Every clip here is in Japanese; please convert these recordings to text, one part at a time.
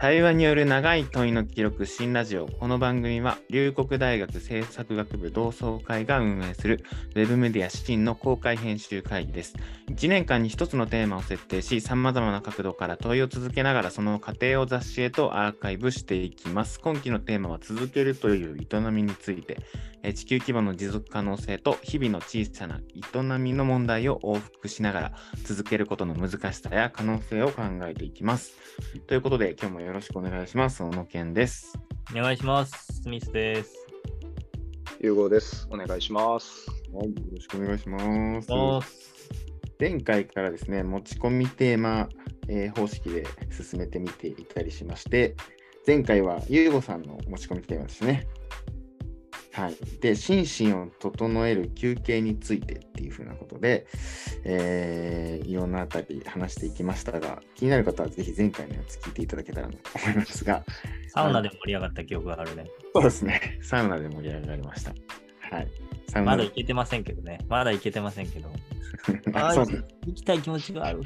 対話による長い問いの記録新ラジオ。この番組は龍谷大学政策学部同窓会が運営するウェブメディア新の公開編集会議です。1年間に1つのテーマを設定しさまざまな角度から問いを続けながらその過程を雑誌へとアーカイブしていきます。今期のテーマは続けるという営みについて地球規模の持続可能性と日々の小さな営みの問題を往復しながら続けることの難しさや可能性を考えていきます。ということで今日もよろしくお願いします。小野健です。お願いします。スミスです。ゆうごです。お願いします。はい、よろしくお願いします。前回からですね、持ち込みテーマ、えー、方式で進めてみていたりしまして、前回はゆうごさんの持ち込みテーマですね。はい、で心身を整える休憩についてっていうふうなことで、えー、いろんなあたり話していきましたが気になる方はぜひ前回のやつ聞いていただけたらと思いますが。サウナで盛り上がった記憶があるね。そうですね。サウナで盛り上がりました。はい。サウナまだ行けてませんけどね。まだ行けてませんけど あそう。行きたい気持ちがある。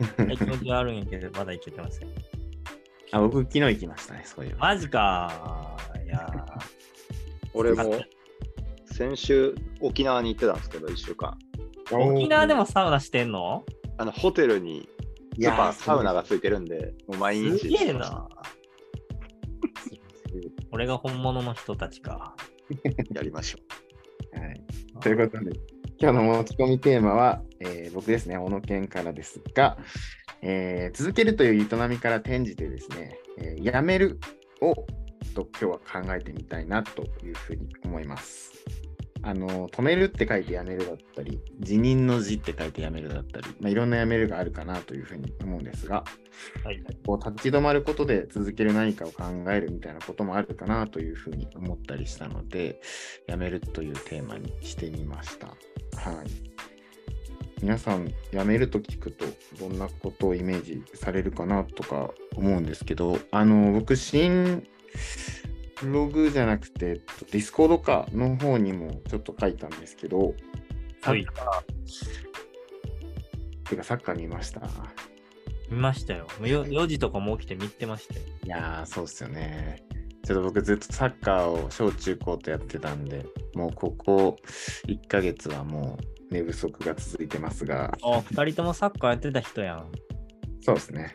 行きたい気持ちがあるんやけどまだ行けてません。あ僕昨日行きましたねそういうマジかいや俺も先週沖縄に行ってたんですけど、1週間。沖縄でもサウナしてんの？あのホテルにやっぱサウナがついてるんで、もう毎日。すげえな。俺が本物の人たちか。やりましょう。はい、ということで、今日の持ち込みテーマは、えー、僕ですね、小野健からですが、えー、続けるという営みから転じてですね、えー、やめるをと今日は考えてみたいなというふうに思います。あの止めるって書いてやめるだったり、辞任の辞って書いてやめるだったり、まあ、いろんなやめるがあるかなというふうに思うんですが、はい、こう立ち止まることで続ける何かを考えるみたいなこともあるかなというふうに思ったりしたので、やめるというテーマにしてみました。はい。皆さん、辞めると聞くと、どんなことをイメージされるかなとか思うんですけど、あの、僕、新ブログじゃなくて、ディスコードかの方にもちょっと書いたんですけど、サッカー、はい、てかサッカー見ました？見ましたよ。4時とかも起きて見てましたよ。いやー、そうっすよね。ちょっと僕ずっとサッカーを小中高とやってたんで、もうここ1ヶ月はもう寝不足が続いてますが。あ、2人ともサッカーやってた人やん。そうですね。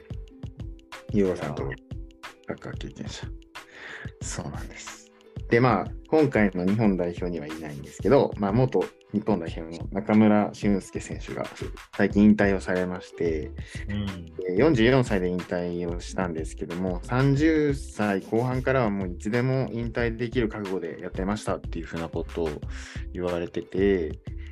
ユーゴさんとサッカー経験者。そうなんです。で、まあ、今回の日本代表にはいないんですけど、まあ、元日本代表の中村俊輔選手が最近引退をされまして、うん、44歳で引退をしたんですけども、30歳後半からはもういつでも引退できる覚悟でやってましたっていうふうなことを言われてて、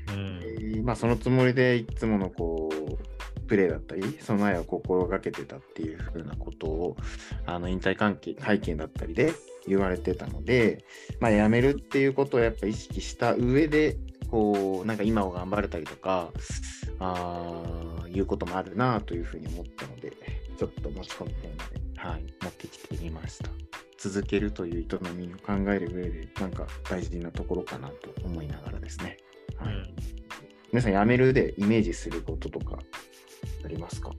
うん、えー、まあ、そのつもりでいつものこう、プレーだったり、備えを心がけてたっていうふうなことを、あの引退関係、会見だったりで言われてたので、まあ、辞めるっていうことをやっぱ意識した上で、こう、なんか今を頑張れたりとか、あいうこともあるなというふうに思ったので、ちょっと持ち込みたいので、はい、持ってきてみました。続けるという営みを考える上で、なんか大事なところかなと思いながらですね。はい、うん、皆さん、辞めるでイメージすることとかありますか？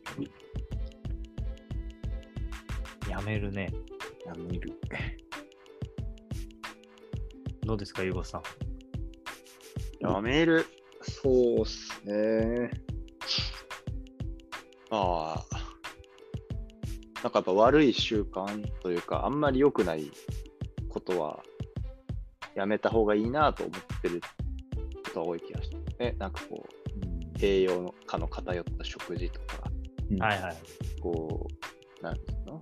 やめるね。やめる。どうですか、ゆうごさん？やめる。そうっすね。ああ。なんかやっぱ悪い習慣というか、あんまり良くないことはやめた方がいいなと思ってることが多い気がして、ね、なんかこう、栄養価の偏った食事とか、はいはい。こう、なんていうの？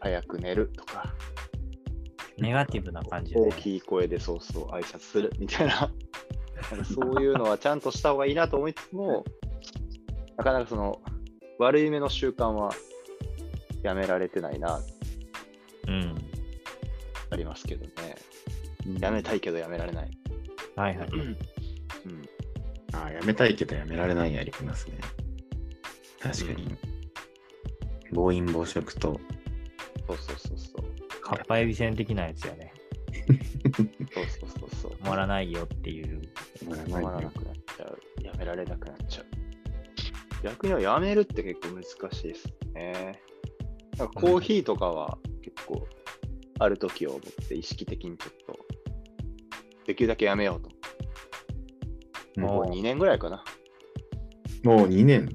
早く寝るとか、ネガティブな感じで、大きい声でそうそう挨拶するみたいな、そういうのはちゃんとした方がいいなと思いつつも、なかなかその悪い目の習慣はやめられてないな、うん、ありますけどね。やめたいけどやめられない。はいはい。うんああ、やめたいけどやめられないやりますね。確かに。暴飲暴食と。そうそうそうそう。かっぱえびせん的なやつやね。そうそうそうそう。止まらないよっていう。止まらなくなっちゃう。やめられなくなっちゃう。逆にはやめるって結構難しいですね。なんかコーヒーとかは結構ある時を思って意識的にちょっとできるだけやめようと。うんもう2年ぐらいかな。もう2年。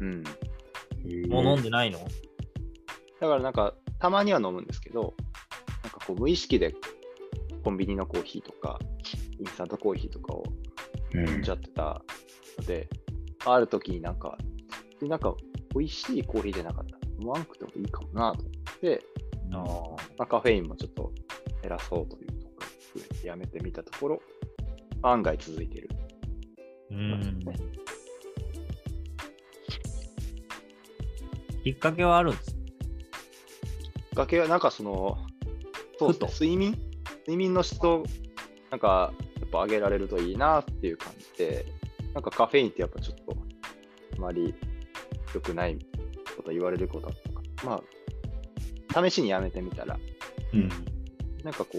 うん。もう飲んでないの？だからなんかたまには飲むんですけど、なんかこう無意識でコンビニのコーヒーとかインスタントコーヒーとかをうん飲んじゃってたので、ある時になんか、でなんか美味しいコーヒーじゃなかった。飲まんくてもいいかもなと思って、ああ。まあ、カフェインもちょっと減らそうというところでやめてみたところ、案外続いてる。うん。きっかけはあるんですきっかけはなんかその、そうですね、ふと睡眠？睡眠の質をなんかやっぱ上げられるといいなっていう感じで、なんかカフェインってやっぱちょっとあまり良くないこと言われることとか、まあ、試しにやめてみたら、うん。なんかこう、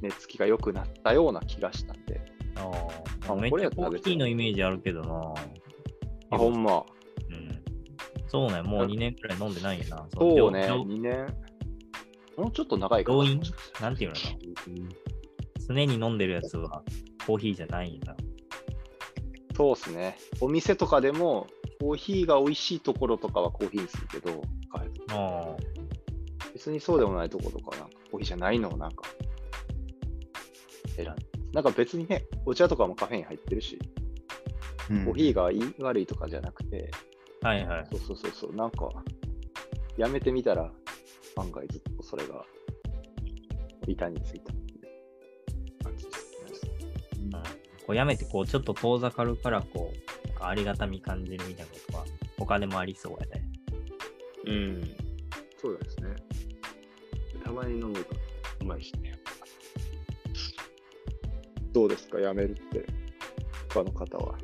寝つきが良くなったような気がしたんで、あああ。めっちゃコーヒーのイメージあるけどな。あ、ほんま。うん。そうね、もう2年くらい飲んでないんやな。そうね、上2年、もうちょっと長いかな。なんていうの？かな。常に飲んでるやつはコーヒーじゃないんやな。そうっすね。お店とかでも、コーヒーが美味しいところとかはコーヒーにするけど、あ。別にそうでもないところとか、なんかコーヒーじゃないのをなんか、選んで。なんか別にね、お茶とかもカフェイン入ってるし、うんコーヒーがいい悪いとかじゃなくて、はいはい。そうそうそうそう、なんか、やめてみたら、案外ずっとそれが、板についた感じですね。うん、こうやめてこうちょっと遠ざかるからこうなんかありがたみ感じるみたいなことは他でもありそうやね。うん。そうですね。たまに飲むとうまいしね。どうですか、やめるって、他の方は。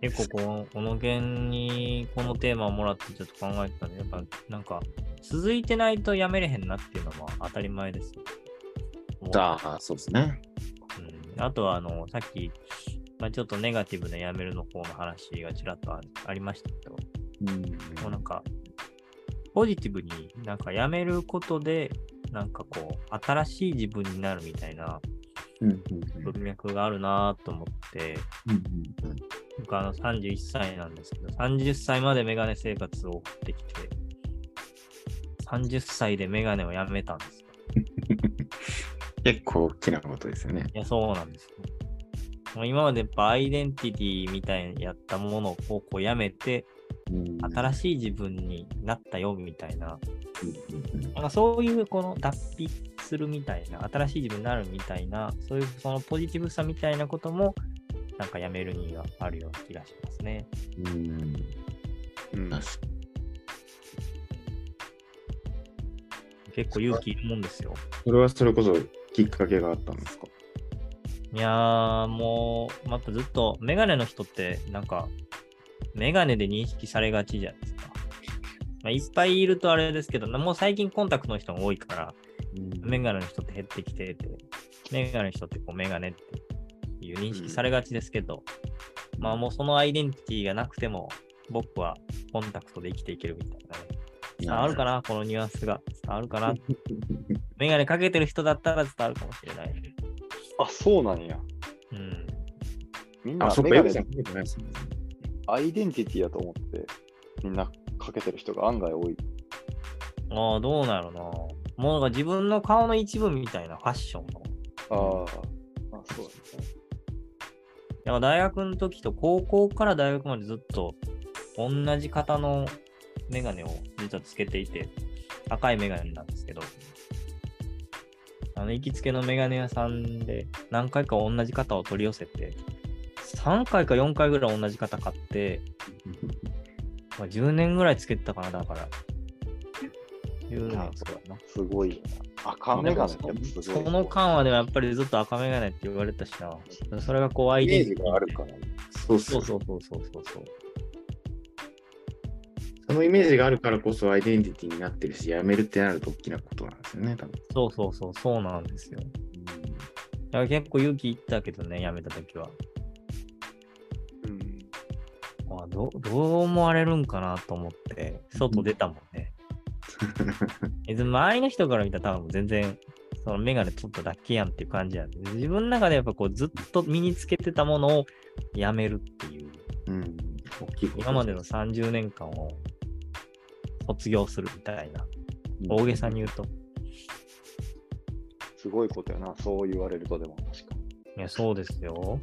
結構このこの件にこのテーマをもらってちょっと考えてたんでやっぱなんか続いてないとやめれへんなっていうのは当たり前ですよ。ああ、そうですね。うん、あとはあのさっき、まあ、ちょっとネガティブなやめるの方の話がちらっとあありましたけど、うんもうなんか、ポジティブになんかやめることで、なんかこう、新しい自分になるみたいな文脈があるなと思って、うん僕あの31歳なんですけど、30歳までメガネ生活を送ってきて、30歳でメガネをやめたんですよ。結構大きなことですよね。いや、そうなんですよ。もう今までやっぱアイデンティティみたいにやったものをこうやめて、新しい自分になったよみたいな、なんかそういうこの脱皮するみたいな、新しい自分になるみたいな、そういうそのポジティブさみたいなことも、なんかやめるにはあるような気がしますね。うん。うん。確か結構勇気いるもんですよ。それはそれこそきっかけがあったんですか？いやー、もう、やっぱずっと、メガネの人って、なんか、メガネで認識されがちじゃないですか。まあ、いっぱいいるとあれですけど、もう最近コンタクトの人が多いから、メガネの人って減ってきてて、メガネの人ってこうメガネっていう認識されがちですけど、まあもうそのアイデンティティがなくても、僕はコンタクトで生きていけるみたいなね。伝わるかなこのニュアンスが。伝わるかなメガネかけてる人だったら伝わるかもしれない。あ、そうなんや。うん。みんなあ、そっか、メガネよくさん見てないですね。アイデンティティやと思って、みんなかけてる人が案外多い。ああ、どうなるな。もうなんか自分の顔の一部みたいなファッションの。ああ、あそうですね。だから大学の時と高校から大学までずっと同じ型のメガネを実はつけていて、赤いメガネなんですけど、あの行きつけのメガネ屋さんで何回か同じ型を取り寄せて、3回か4回ぐらい同じ型買って、まあ、10年ぐらいつけてたかな、だから。10年とかな。すごい。赤メガネってすごい。その間はでもやっぱりずっと赤メガネって言われたしな。それがこうアイイメージデンティティがあるから。そうそそううそうそうそうそうそう。そのイメージがあるからこそアイデンティティになってるし、やめるってなると大きなことなんですよね、多分。そうそうそう、そうなんですよ。だから結構勇気いったけどね、やめたときは。どうどう思われるんかなと思って、外出たもんね。別に周りの人から見たら多分全然、そのメガネ取っただけやんっていう感じなんで、自分の中でやっぱこうずっと身につけてたものをやめるっていう、うん。今までの30年間を卒業するみたいな、大げさに言うと。すごいことやな、そう言われるとでも確かに。いや、そうですよ。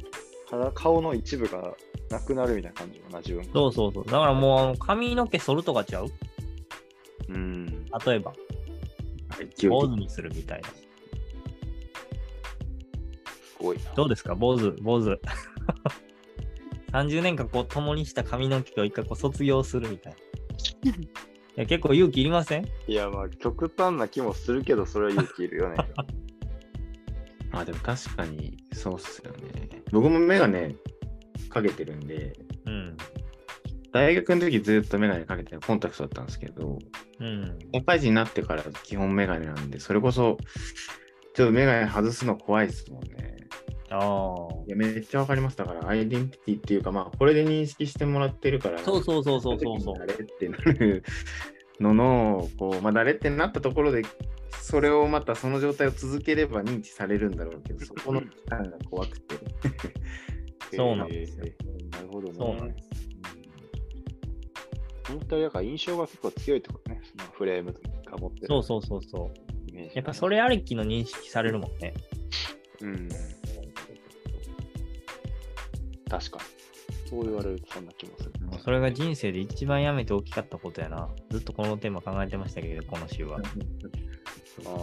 肌顔の一部がなくなるみたいな感じよな、自分が。そうそうそう。だからもうあの髪の毛剃るとかちゃう？うん。例えば、坊主にするみたいな。すごいな。どうですか？坊主、坊主。30年間こう共にした髪の毛を一回こう卒業するみたいな。いや結構勇気いりません？いや、まあ、極端な気もするけど、それは勇気いるよね。あ、でも確かにそうっすよね。僕もメガネかけてるんで、うん。大学の時ずっとメガネかけてコンタクトだったんですけど、うん。社会人になってから基本メガネなんで、それこそ、ちょっとメガネ外すの怖いですもんね。ああ。いやめっちゃわかります。だから、アイデンティティっていうか、まあ、これで認識してもらってるから、そうそうそうそうそうそう。誰ってなるのの、こう、まあ、誰ってなったところで、それをまたその状態を続ければ認知されるんだろうけど、そこの期間が怖くて。そうなんですよえーなるほどね。そうなんです。本当にだから印象が結構強いってことね、そのフレームが持ってるそうそうそうそう。やっぱそれありきの認識されるもんね。うん。確かに。そう言われるとそんな気もする。それが人生で一番やめて大きかったことやな。ずっとこのテーマ考えてましたけど、この週は。ああ。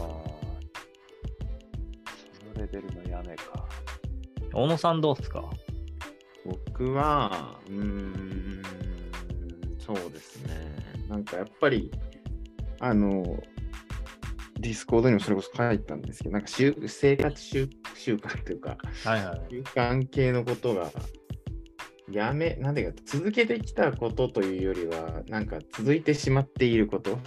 そのレベルのやめか。小野さんどうっすか？僕は、うーん、そうですね。なんかやっぱり、あの、ディスコードにもそれこそ書いたんですけど、なんか習生活習習慣というか、はいはい。習慣系のことが、やめ、なんていうか、続けてきたことというよりは、なんか続いてしまっていること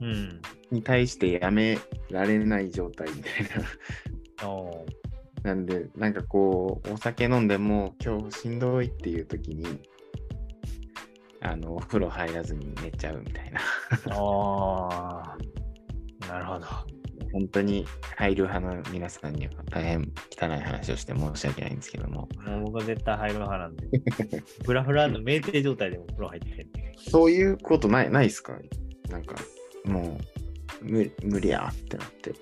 うん。に対してやめられない状態みたいな。なんで、なんかこう、お酒飲んでも今日しんどいっていう時に、あの、お風呂入らずに寝ちゃうみたいな。あー。なるほど。本当に入る派の皆さんには大変汚い話をして申し訳ないんですけども、もう僕は絶対入る派なんで。フラフラの酩酊状態でもお風呂入ってる。そういうことない、ないっすか？なんか、もう、無無理やってなって、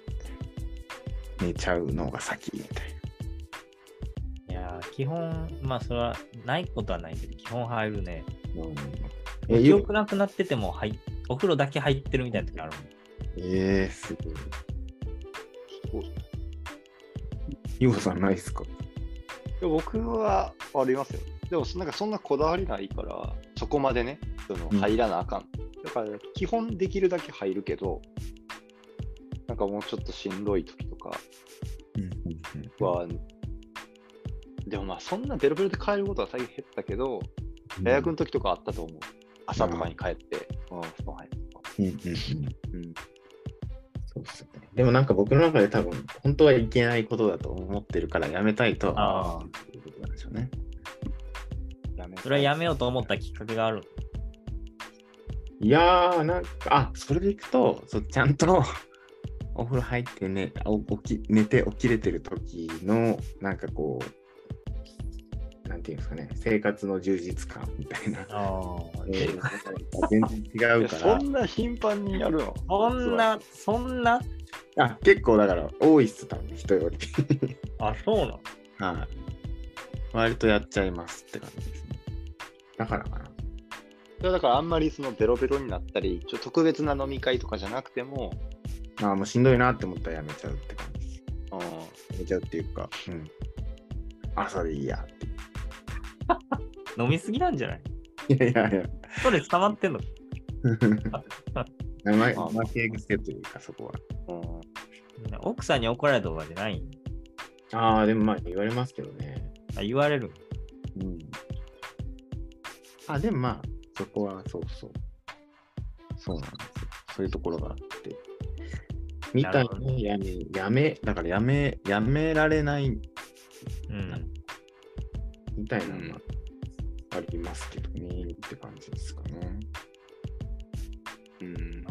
寝ちゃうのが先みたいいやー、基本、まあそれはないことはないけど、基本入るね。な。うん、え、記ゆ憶なくなってても入っお風呂だけ入ってるみたいな時あるもん。えー、すごい。そうですねゆうごさんないっすか？僕はありますよ。でもそなんかそんなこだわりないから、そこまでね、そのうん入らなあかん。だから基本できるだけ入るけど、なんかもうちょっとしんどい時とかうんは、でもまあそんなベロベロで帰ることは最近減ったけど、大学の時とかあったと思う。朝とかに帰って、うん、布団入るとか。うんうんうんうん。そうっすね。でもなんか僕の中で多分、本当はいけないことだと思ってるからやめたいとはあ思ってることなんでしょうね。やめそれはやめようと思ったきっかけがある。いやー、なんか、あ、それでいくと、そうちゃんと お風呂入ってね、起き寝て起きれてる時の、なんかこう、なんていうんですかね、生活の充実感みたいな。あえー全然違いうやからそ。んな頻繁にやるの？そんな、そんな、あ、結構だから多いっす、多分人より。あ、そうなの？はい。割とやっちゃいますって感じですね。だからかな。それはだからあんまりそのベロベロになったり、ちょっと特別な飲み会とかじゃなくても、あもうしんどいなって思ったらやめちゃうって感じです。うん、やめちゃうっていうか、うん。朝でいいやって。飲みすぎなんじゃない？いやいやいや。ストレス溜まってんの？生負け癖というか、そこは。うん、奥さんに怒られたとかじゃない？ああ、でもまあ言われますけどね。あ言われる。うん。あ、でもまあ、そこはそうそう。そうなんですよ。そういうところがあって。みたいにやめ、やめ、だからやめ、やめられないうん。みたいなのがありますけどねって感じですかね。うん。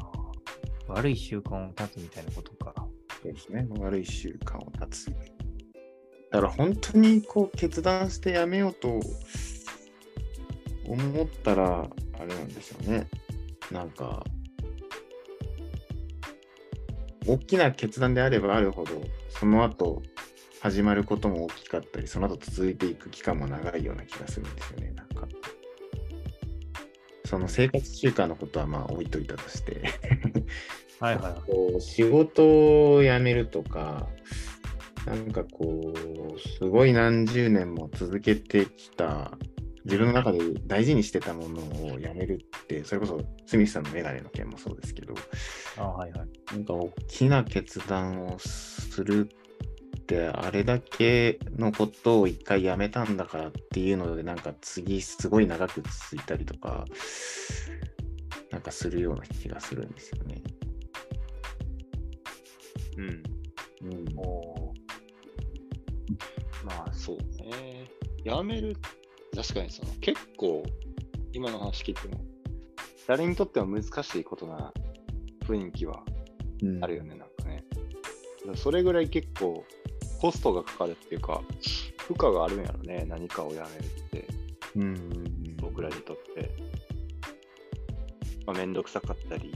悪い習慣を断つみたいなことか。そうですね。悪い習慣を断つ。だから本当にこう決断してやめようと思ったら、あれなんですよね。なんか、大きな決断であればあるほど、その後始まることも大きかったり、その後続いていく期間も長いような気がするんですよね。なんか。その生活習慣のことはまあ置いといたとして。はいはいはい。こう仕事を辞めるとか、なんかこう、すごい何十年も続けてきた、自分の中で大事にしてたものをやめるって、それこそスミスさんのメガネの件もそうですけど、あはいはい。なんか大きな決断をするって、あれだけのことを一回やめたんだからっていうので、なんか次すごい長く続いたりとか、なんかするような気がするんですよね。うん。うんまあそうね。やめる、確かにその結構、今の話聞いても、誰にとっても難しいことな雰囲気はうんあるよね、なんかね。それぐらい結構コストがかかるっていうか、負荷があるんやろね、何かをやめるって、うんうんうん。僕らにとって。まあ、めんどくさかったり、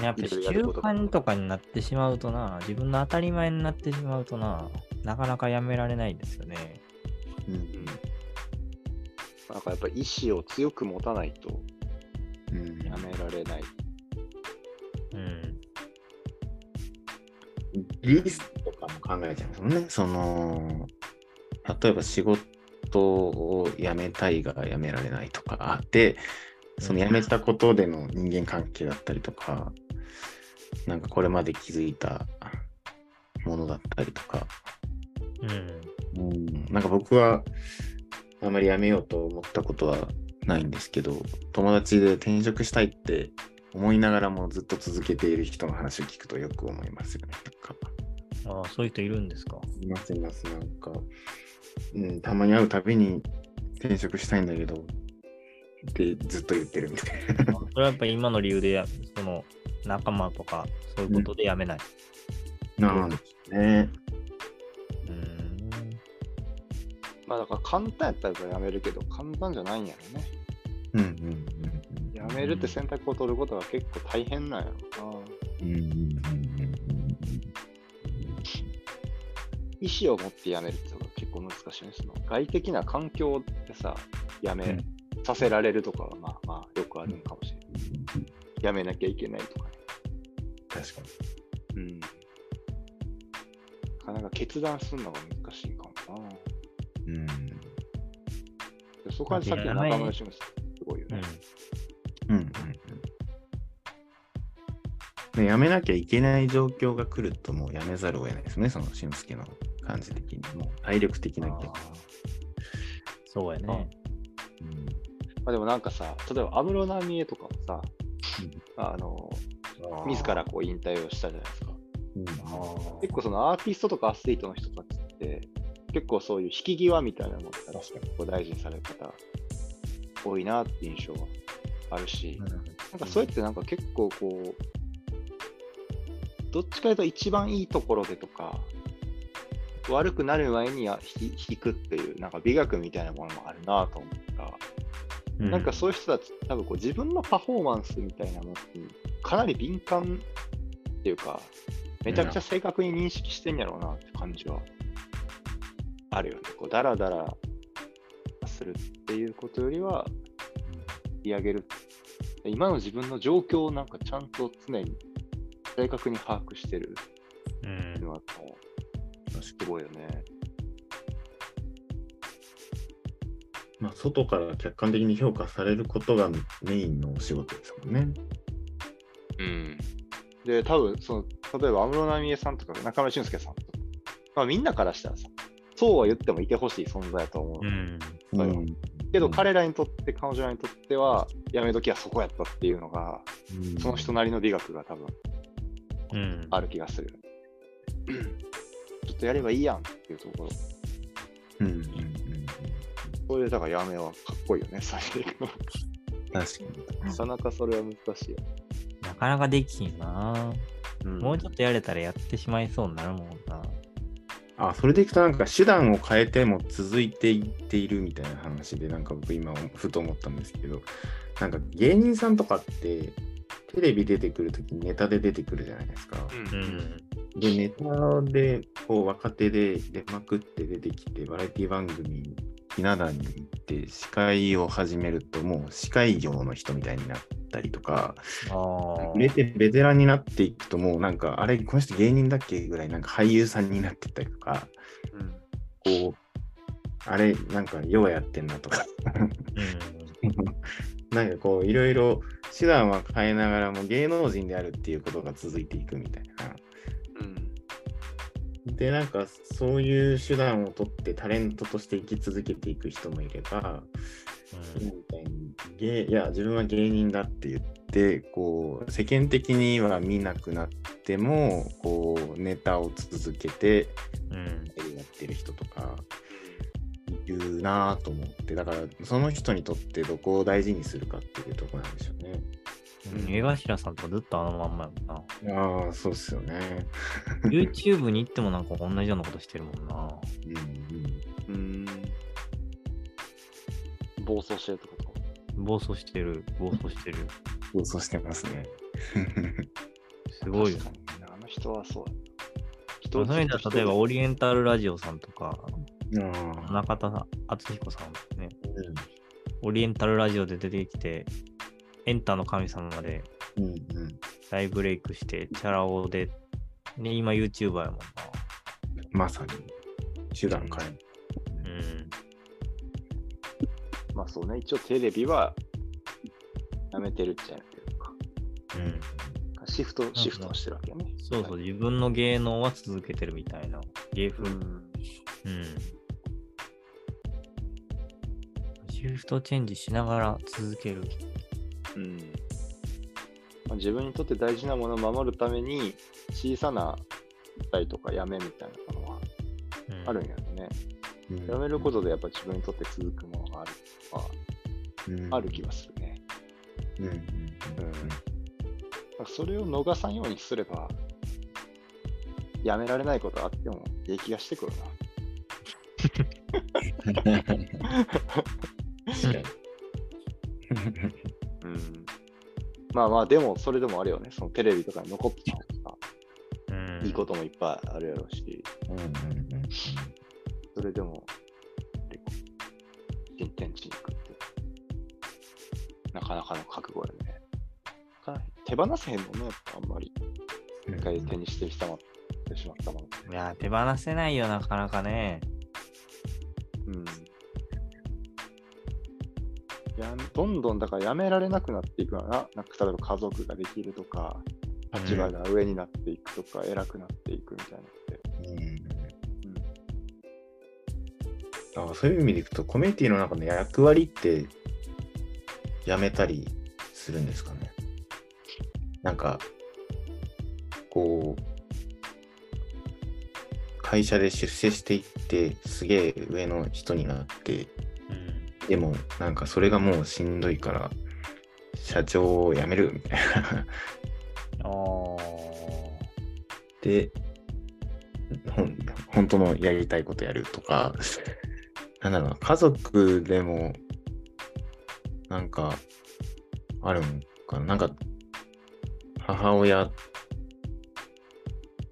やっぱ習慣とかになってしまうとな、自分の当たり前になってしまうとな、なかなかやめられないですよね。うん。なんかやっぱ意志を強く持たないとリスクとかも考えちゃいますもんね。その、例えば仕事を辞めたいが辞められないとかあって、その辞めたことでの人間関係だったりとか、なんかこれまで気づいたものだったりとか、うん。うん、なんか僕はあまり辞めようと思ったことはないんですけど、友達で転職したいって思いながらもずっと続けている人の話を聞くとよく思いますよね。なんかああ、そういう人いるんですか？いますいます、なんか、うん、たまに会うたびに転職したいんだけど、ってずっと言ってるみたいな。それはやっぱり今の理由でや、その仲間とか、そういうことでやめない。なんですね。うん。まあだから簡単やったらやめるけど、簡単じゃないんやろね。うんうんうんやめるって選択を取ることが結構大変なんやろな。うん。うんうん意思を持ってやめるってのが結構難しいね。その外的な環境でさ、やめさせられるとかはまあまあよくあるんかもしれない。やめなきゃいけないとかね。確かに。うん。なかなか決断するのが難しいかもな。うん。でそこはさっきの中村俊さん、すごいよね。うんうんうん。ね、やめなきゃいけない状況が来るともうやめざるを得ないですね、その俊介の感じ的に。もう体力的なあー逆そうやね。まあでもなんかさ、例えば安室奈美恵とかもさ、あの、自らこう引退をしたじゃないですか。うんあ結構そのアーティストとかアスリートの人たちって、結構そういう引き際みたいなのが確かに。こう大事にされる方多いなって印象はあるし、うんなんかそれってなんか結構こう、どっちかというと一番いいところでとか、悪くなる前にや引くっていう、なんか美学みたいなものもあるなと思ったら、うなんかそういう人たち、多分こう自分のパフォーマンスみたいなものにかなり敏感っていうか、めちゃくちゃ正確に認識してんやろうなって感じはあるよね。こうダラダラするっていうことよりは、言い上げる。今の自分の状況をなんかちゃんと常に正確に把握してるうんのはもうすごいよね。まあ、外から客観的に評価されることがメインのお仕事ですもんね。うん。で、多分その、例えば安室奈美恵さんとか中村俊輔さんとか、まあみんなからしたらさ、そうは言ってもいてほしい存在だと思う。うん。けど彼らにとって、彼女らにとっては、やめ時はそこやったっていうのが、うんその人なりの美学が多分うん。ある気がする。とやればいいやんっていうところ。うんうんうんうんそれだからやめはかっこいいよね、最初に。確かに。なかなかそれは難しいよ。なかなかできひんな。うんもうちょっとやれたらやってしまいそうになるもんな。あ、それでいくとなんか手段を変えても続いていっているみたいな話で、なんか僕今ふと思ったんですけど、なんか芸人さんとかってテレビ出てくるときにネタで出てくるじゃないですか。ううんん。で、ネタでこう若手で出まくって出てきて、バラエティ番組にひな壇に行って司会を始めると、もう司会業の人みたいになったりとか、ああ。売れてベテランになっていくと、もうなんか、あれ、この人芸人だっけぐらい、なんか俳優さんになってったりとか、うんこう、あれ、なんか、ヨガやってんなとか、なんかこう、いろいろ手段は変えながらも芸能人であるっていうことが続いていくみたいな。うんで、なんか、そういう手段を取ってタレントとして生き続けていく人もいれば、うん。いに芸いや自分は芸人だって言ってこう世間的には見なくなってもこうネタを続けてうん。やってる人とかいるなぁと思ってだからその人にとってどこを大事にするかっていうところなんでしょうね。うん江頭さんとかずっとあのまんまやもんな。ああそうっすよね。YouTube に行ってもなんか同じようなことしてるもんな。うんうんうん暴走してるってこと？暴走してる、暴走してる。そうそうしてますね。すごいよねあの人はそうだ。そ例えばオリエンタルラジオさんとか、中田さん、敦彦さんね、うんオリエンタルラジオで出てきて、エンターの神様で大ブレイクして、チャラ男で、ね、今 YouTuber やもんまさに手段変えな。うん。まあそうね、一応テレビはやめてるっちゃやめてるか。うん。シフト、シフトはしてるわけよね。そうそう、自分の芸能は続けてるみたいな。芸風。うん。うん。シフトチェンジしながら続ける。うんまあ、自分にとって大事なものを守るために、小さな失態とかやめみたいなものはうんあるんやろね。うんやめることでやっぱ自分にとって続くものがあるとか、うんある気がするね。うんうんそれを逃さんようにすれば、やめられないことあってもいい気がしてくるな。確かにうん。まあまあ、でも、それでもあるよね。そのテレビとかに残ってたのとか、うんいいこともいっぱいあるやろうし、うんうんうんそれでも、新天地に行くって、なかなかの覚悟やね。手放せへんもんね、あんまり。うん一回手にしてしまってしまったもの。いや、手放せないよ、なかなかね。やどんどんだからやめられなくなっていくよな。なんか例えば家族ができるとか、立場が上になっていくとか、偉くなっていくみたいなのって。うんあそういう意味でいくと、コミュニティの中の役割ってやめたりするんですかね。なんか、こう、会社で出世していって、すげえ上の人になって、うん。でも、なんかそれがもうしんどいから、社長を辞めるみたいな。あで、ほん本当のやりたいことやるとか、なんだろうな、家族でも、なんか、あるんかな。なんか、母親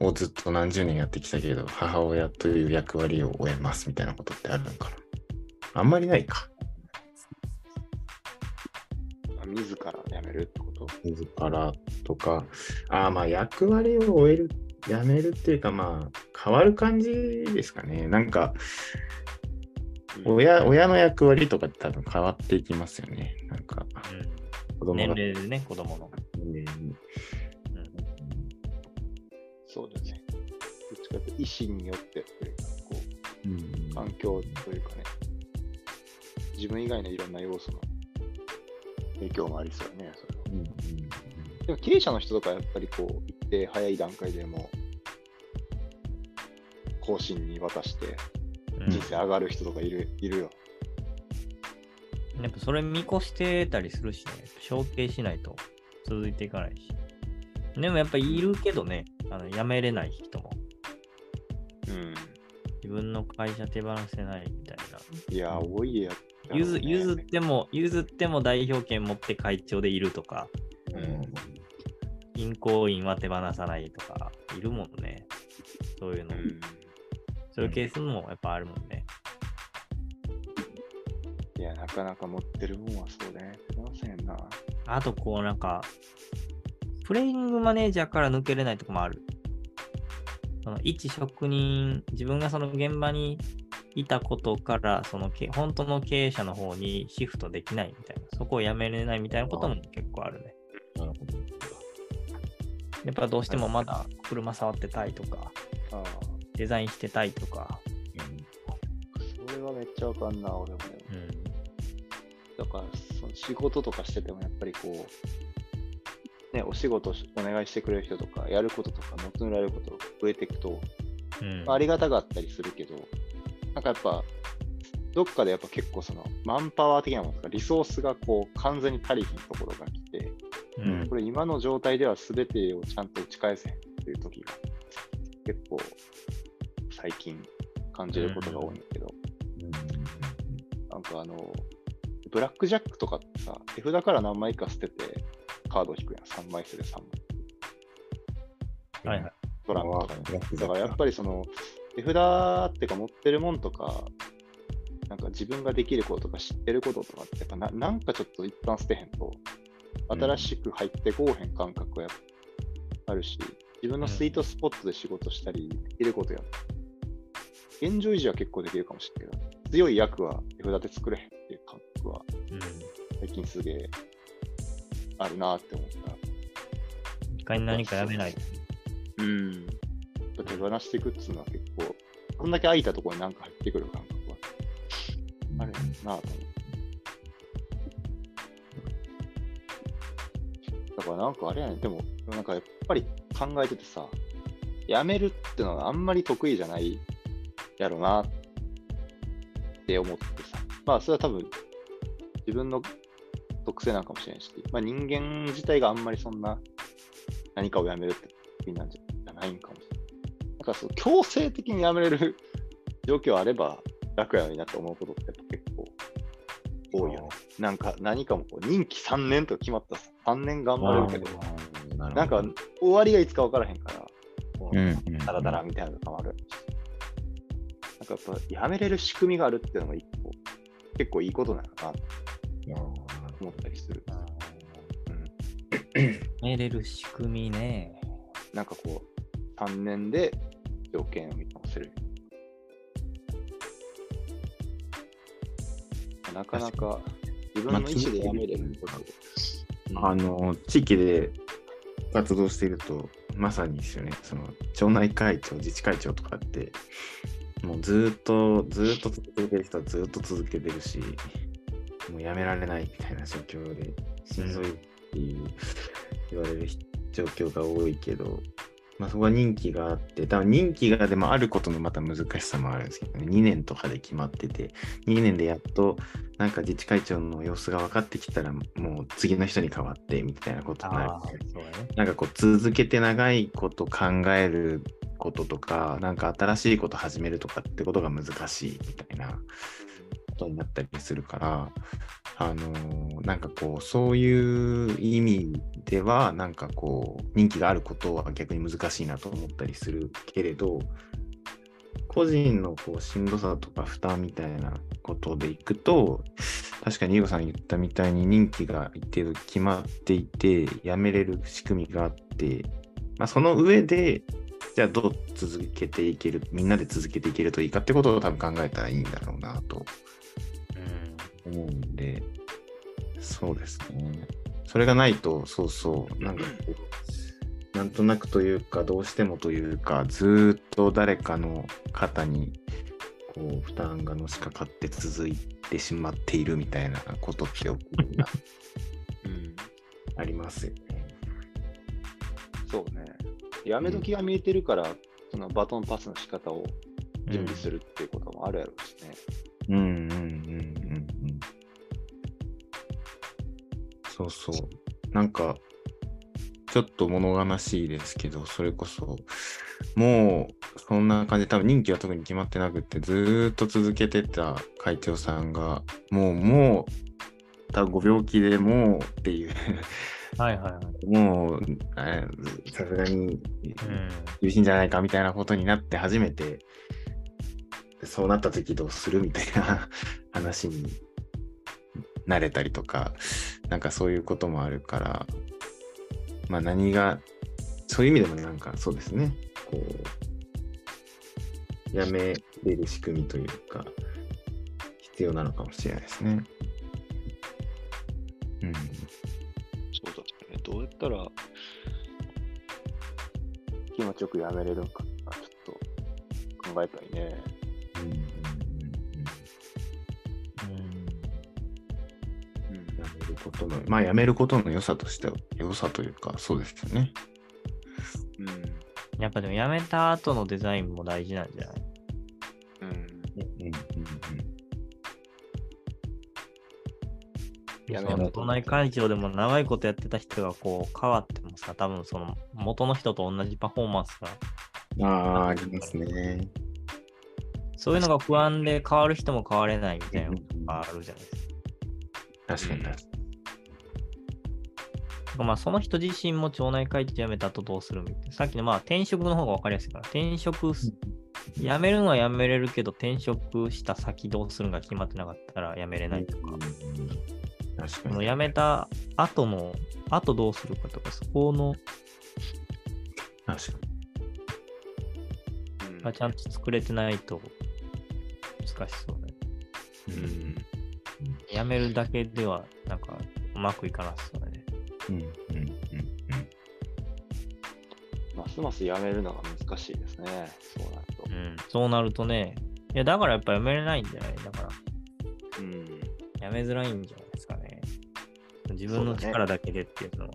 をずっと何十年やってきたけど、母親という役割を終えますみたいなことってあるのかな。あんまりないか。自ら辞めるってこと？自らとか、ああ、まあ役割を終える、やめるっていうか、まあ変わる感じですかね。なんか、親親の役割とかって多分変わっていきますよね。なんか、あ。うん。子供が年齢でね、子供の。年齢にうん。そうだね。どっちかというと意思によってというか、こうんう、環境というかね、自分以外のいろんな要素の影響もありそうよね、それは。うんうんでも経営者の人とかやっぱりこう、一定早い段階でもう、後進に渡してうん人生上がる人とかいる,、いるよ。やっぱそれ見越してたりするしね、承継しないと続いていかないし。でもやっぱいるけどね、あの辞めれない人も。うん。自分の会社手放せないみたいな。いや、多いやつだろうね、譲譲っても、譲っても代表権持って会長でいるとか、うん。銀行員は手放さないとか、いるもんね。そういうの。うんそういうケースもやっぱあるもんね。いや、なかなか持ってるもんはそうね。手放せへんな。あとこうなんか、プレイングマネージャーから抜けれないとこもある。その一職人、自分がその現場にいたことから、そのけ本当の経営者の方にシフトできないみたいな、そこをやめれないみたいなことも結構あるね。なるほど。やっぱどうしてもまだ車触ってたいとか、ああ。デザインしてたいとか、それはめっちゃわかんな、俺も。うん、だから、その仕事とかしててもやっぱりこう、ね、お仕事しお願いしてくれる人とか、やることとか求められることが増えていくと、うんまあありがたかったりするけど、なんかやっぱ、どっかでやっぱ結構その、マンパワー的なものとか、リソースがこう、完全に足りひんところが来て、うんこれ今の状態では全てをちゃんと打ち返せへんっていう時が、結構、最近感じることが多いんだけど、なんかあの、ブラックジャックとかってさ、手札から何枚か捨ててカードを引くやん。3枚捨てて3枚。はいはい。トランプとかに。ねだからやっぱりその、手札っていうか持ってるもんとか、なんか自分ができることとか知ってることとかって、やっぱななんかちょっと一旦捨てへんと、新しく入ってこうへん感覚がやっぱあるし、自分のスイートスポットで仕事したり、できることや現状維持は結構できるかもしれないけど、強い役は手札で作れへんっていう感覚はうん最近すげえあるなって思った。一回何かやめないと。うん。手放していくっつうのは結構、こんだけ空いたところに何か入ってくる感覚はあるなと思って。だからなんかあれやね、でも、なんかやっぱり考えててさ、やめるってのがあんまり得意じゃないやろうなって思ってさ、まあそれは多分自分の特性なんかもしれんし、まあ人間自体があんまりそんな何かをやめるって得意なんじゃないんかも。なんかそう強制的にやめれる状況あれば楽やのになって思うことって結構多いよね。なんか何かもこう任期3年とか決まったらさ3年頑張れるけど、なんか終わりがいつか分からへんから、ダラダラみたいなのが変わる。なんかやっぱやめれる仕組みがあるっていうのが一個、結構いいことなのかなと思ったりする。寝れる仕組みね。なんかこう、3年で条件を見直せる。なかなか自分の意思でやめれること。あの、地域で活動していると、まさにですよね、その、町内会長、自治会長とかって、もうずーっと、ずーっと続けてる人はずーっと続けてるし、もうやめられないみたいな状況で、しんどいっていう、言われる状況が多いけど、まあ、そこは任期があって、多分任期がでもあることのまた難しさもあるんですけどね、2年とかで決まってて、2年でやっとなんか自治会長の様子が分かってきたら、もう次の人に変わってみたいなことになる。そう。なんかこう続けて長いこと考えることとか、なんか新しいこと始めるとかってことが難しいみたいなことになったりするから、あのーなんかこう、そういう意味では、なんかこう、人気があることは逆に難しいなと思ったりするけれど、個人のこうしんどさとか負担みたいなことでいくと、確かに、ゆうごさん言ったみたいに任期が一定度決まっていて、辞めれる仕組みがあって、まあ、その上で、じゃあどう続けていける、みんなで続けていけるといいかってことを多分考えたらいいんだろうなと。思うんで、そうですね。それがないと、そうそう、なんかなんとなくというか、どうしてもというか、ずーっと誰かの肩に、こう、負担がのしかかって続いてしまっているみたいなことって起こるなうん、ありますよね。そうね。やめ時が見えてるから、そのバトンパスの仕方を準備するっていうこともあるやろうしね。うんうんうんうんそう。なんか、ちょっと物悲しいですけど、それこそ、もう、そんな感じで、多分任期は特に決まってなくって、ずーっと続けてた会長さんが、もう、もう、多分ご病気でもうっていう、はいはいはい。もう、えーさすがにうん。厳しいんじゃないかみたいなことになって初めて、そうなった時どうするみたいな話になれたりとか、なんかそういうこともあるから、まあ何が、そういう意味でもなんかそうですね、こう、やめれる仕組みというか、必要なのかもしれないですね。うん。そうだね。どうやったら気持ちよくやめれるんか、ちょっと考えたいね。ることの、まあやめることの良さとしては、良さというか、そうですよね。うん。やっぱでも辞めた後のデザインも大事なんじゃない？うん。うんうん辞めその隣会長でも長いことやってた人がこう変わってもさ、多分その元の人と同じパフォーマンスが、うん。ああ、ありますね。そういうのが不安で変わる人も変われないみたいなことがあるじゃないですか。確かに確かまあその人自身も町内会長辞めた後どうするみたいな。さっきのまあ転職の方が分かりやすいから、転職す辞めるのは辞めれるけど、転職した先どうするのが決まってなかったら辞めれないとか。に。確かに。その辞めた後の、後どうするかとか、そこの確かうんがちゃんと作れてないと難しそうね。に。うん。辞めるだけではなんかうまくいかなそう。うん。うん。うん。うん。ますますやめるのが難しいですね。そうなるとう。ん。そうなるとね、いやだからやっぱ辞めれないんじゃない？だからうん。辞めづらいんじゃないですかね。自分の力だけでっていうのは。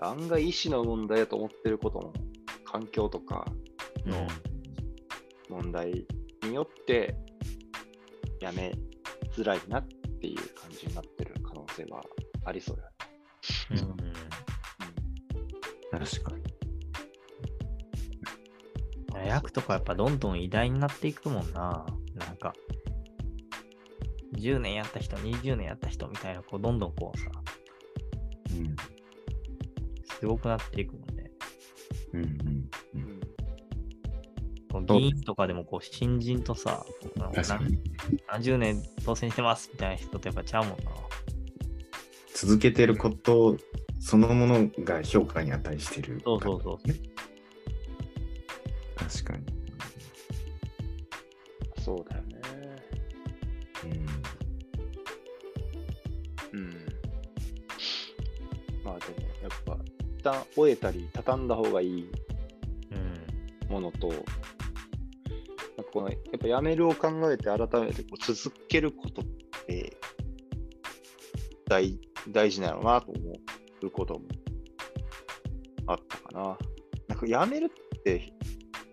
案外意思の問題だと思ってることも、環境とかの問題によってやめづらいなっていう感じになってる可能性はありそうだよね。うん。うん確かに。役とかやっぱどんどん偉大になっていくもんな。なんか、10年やった人、20年やった人みたいな、こう、どんどんこうさ、うん。すごくなっていくもんね。うん。うん。う。うん議員とかでもこう、新人とさ。何十年当選してますみたいな人とやっぱちゃうもんな。続けてることそのものが評価に値してる。そうそうそう。確かに。そうだよね。うん。うん。まあでも、やっぱ、一旦終えたり、畳んだ方がいいうん。ものと、なんかこのやっぱやめるを考えて改めてこう続けることって大大事なのなと思うこともあったかな。なんかやめるって、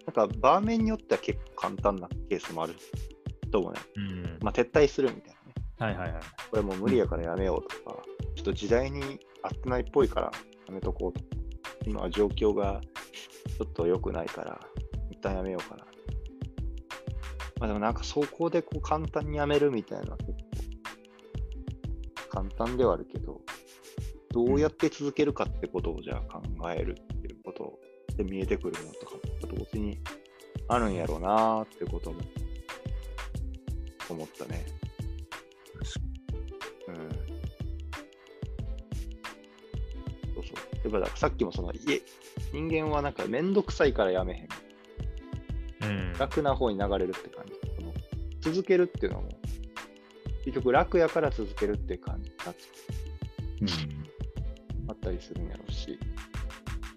なんか場面によっては結構簡単なケースもあると思うね。うん。まあ撤退するみたいなね。はいはいはい。これもう無理やからやめようとか、ちょっと時代に合ってないっぽいからやめとこうとか、今は状況がちょっと良くないから、一旦やめようかな。まあでもなんかそこでこう簡単にやめるみたいな結構簡単ではあるけど、どうやって続けるかってことをじゃあ考えるっていうことで見えてくるものとかも同時にあるんやろうなーってことも思ったね。うんそうそう。やっぱだからさっきもその、いえ、人間はなんかめんどくさいからやめへん。うん。楽な方に流れるって感じ。その続けるっていうのも、結局楽やから続けるっていう感じになっうん。あったりするんやろうし、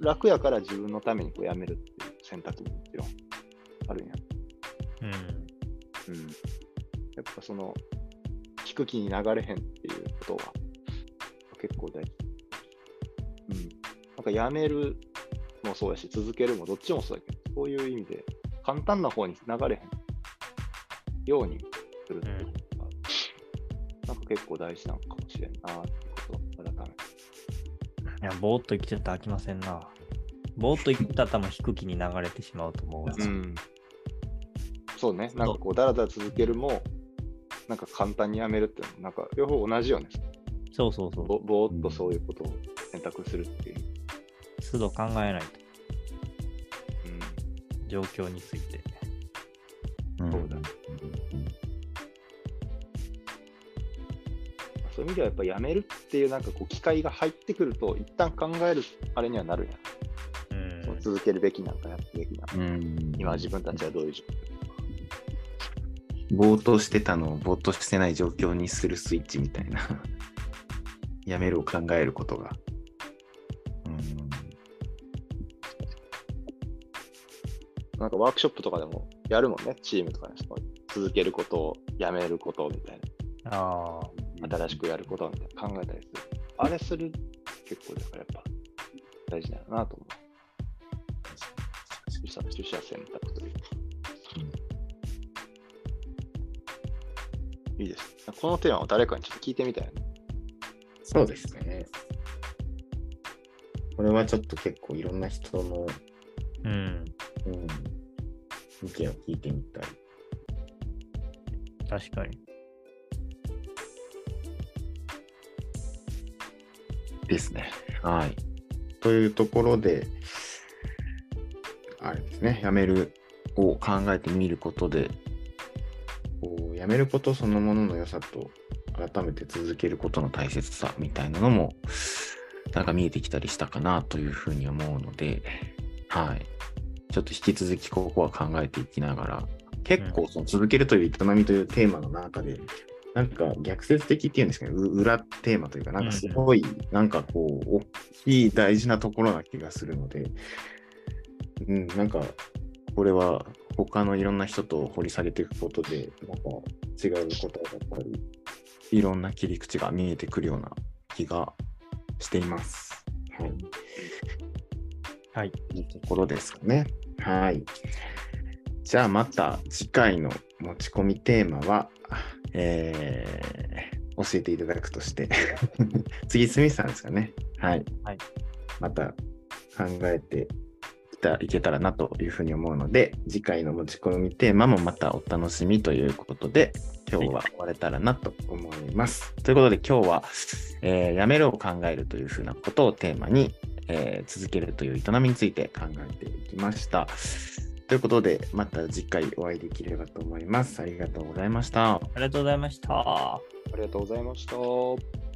楽やから自分のためにこうやめるっていう選択ももちろんあるんや。うん。うん。やっぱその、聞く気に流れへんっていうことは結構大事。うん。なんかやめるもそうやし、続けるもどっちもそうだけど、そういう意味で簡単な方に流れへんように結構大事なのかもしれんなってことを改めていや、ぼーっと生きてたら飽きませんな。ぼーっと生きてたら多分低気に流れてしまうと思うわ。うん。そうね。なんかこう、だらだら続けるも、なんか簡単にやめるってなんか両方同じよね。そうそうそう。ぼぼーっとそういうことを選択するっていう。都度考えないと。うん。状況について。ではやっぱやめるっていうなんかこう機会が入ってくると、一旦考えるあれにはなるやん。うんその続けるべきなんかやってべきなのか。うん今自分たちはどういう状況？ぼーっとしてたのをぼーっとしてない状況にするスイッチみたいな。やめるを考えることが。うんなんかワークショップとかでもやるもんね、チームとかでその続けることをやめることみたいああ。な、新しくやることみたいな考えたりする。あれする結構だからやっぱ大事だよなと思う。取捨取捨選択というか。いいです。このテーマを誰かにちょっと聞いてみたいよね。そうですね。これはちょっと結構いろんな人の、うん。うん、意見を聞いてみたい。確かに。ですね。はい。というところで、あれですね、やめるを考えてみることで、こうやめることそのものの良さと、改めて続けることの大切さみたいなのも、なんか見えてきたりしたかなというふうに思うので、はい。ちょっと引き続きここは考えていきながら、結構その続けるという営みというテーマの中で、なんか逆説的っていうんですかね、う裏テーマというか、なんかすごい、なんかこう、大きい大事なところな気がするので、うん、なんか、これは他のいろんな人と掘り下げていくことで、なんか違う答えだったり、いろんな切り口が見えてくるような気がしています。はい。はい。いいところですかね。はい。じゃあまた次回の持ち込みテーマは、えー教えていただくとして、次、スミスさんですかね。はい。はいまた考えていけたらなというふうに思うので、次回の持ち込みテーマもまたお楽しみということで、今日は終われたらなと思います。ということで今日は、えーやめるを考えるというふうなことをテーマに、えー続けるという営みについて考えていきました。ということで、また次回お会いできればと思います。ありがとうございました。ありがとうございました。ありがとうございました。